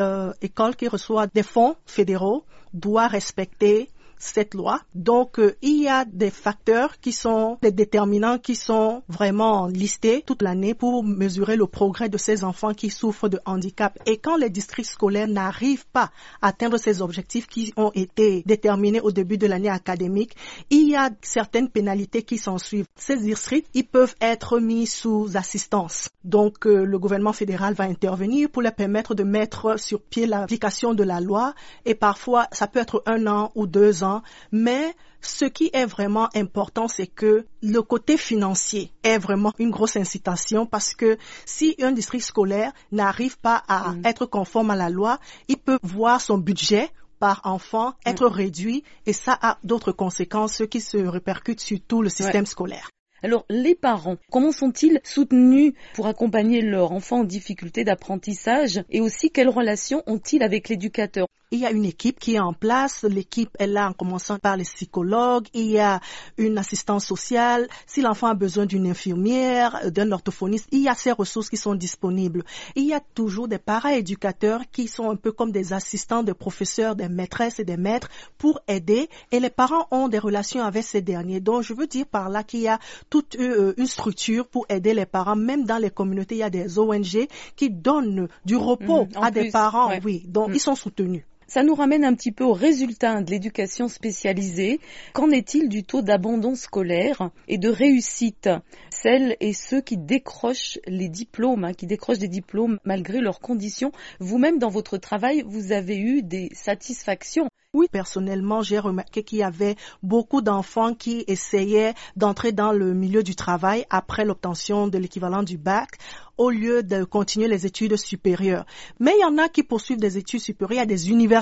euh, école qui reçoit des fonds fédéraux doit respecter cette loi. Donc, euh, il y a des facteurs qui sont des déterminants qui sont vraiment listés toute l'année pour mesurer le progrès de ces enfants qui souffrent de handicap. Et quand les districts scolaires n'arrivent pas à atteindre ces objectifs qui ont été déterminés au début de l'année académique, il y a certaines pénalités qui s'en suivent. Ces districts, ils peuvent être mis sous assistance. Donc, euh, le gouvernement fédéral va intervenir pour leur permettre de mettre sur pied l'application de la loi. Et parfois, ça peut être un an ou deux ans mais ce qui est vraiment important, c'est que le côté financier est vraiment une grosse incitation parce que si un district scolaire n'arrive pas à mm. être conforme à la loi, il peut voir son budget par enfant être mm. réduit et ça a d'autres conséquences qui se répercutent sur tout le système scolaire. Alors, les parents, comment sont-ils soutenus pour accompagner leur enfant en difficulté d'apprentissage et aussi quelles relations ont-ils avec l'éducateur? Il y a une équipe qui est en place. L'équipe est là en commençant par les psychologues. Il y a une assistance sociale. Si l'enfant a besoin d'une infirmière, d'un orthophoniste, il y a ces ressources qui sont disponibles. Il y a toujours des para-éducateurs qui sont un peu comme des assistants de professeurs, des maîtresses et des maîtres pour aider. Et les parents ont des relations avec ces derniers. Donc, je veux dire par là qu'il y a toute euh, une structure pour aider les parents. Même dans les communautés, il y a des ONG qui donnent du repos mmh, à des parents. Oui, donc mmh. ils sont soutenus. Ça nous ramène un petit peu aux résultats de l'éducation spécialisée. Qu'en est-il du taux d'abandon scolaire et de réussite? Celles et ceux qui décrochent les diplômes, hein, qui décrochent des diplômes malgré leurs conditions. Vous-même, dans votre travail, vous avez eu des satisfactions. Oui, personnellement, j'ai remarqué qu'il y avait beaucoup d'enfants qui essayaient d'entrer dans le milieu du travail après l'obtention de l'équivalent du bac au lieu de continuer les études supérieures. Mais il y en a qui poursuivent des études supérieures. A des universités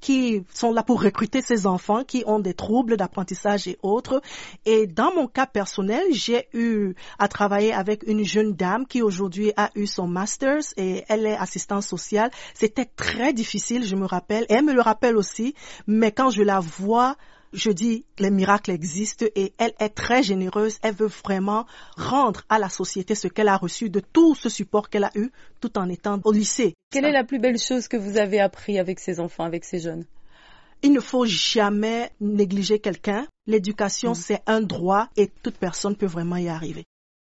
qui sont là pour recruter ces enfants qui ont des troubles d'apprentissage et autres. Et dans mon cas personnel, j'ai eu à travailler avec une jeune dame qui aujourd'hui a eu son master's et elle est assistante sociale. C'était très difficile, je me rappelle. elle me le rappelle aussi. Mais quand je la vois je dis, les miracles existent et elle est très généreuse. Elle veut vraiment rendre à la société ce qu'elle a reçu de tout ce support qu'elle a eu tout en étant au lycée. Quelle est la plus belle chose que vous avez appris avec ces enfants, avec ces jeunes? Il ne faut jamais négliger quelqu'un. L'éducation, mm. c'est un droit et toute personne peut vraiment y arriver.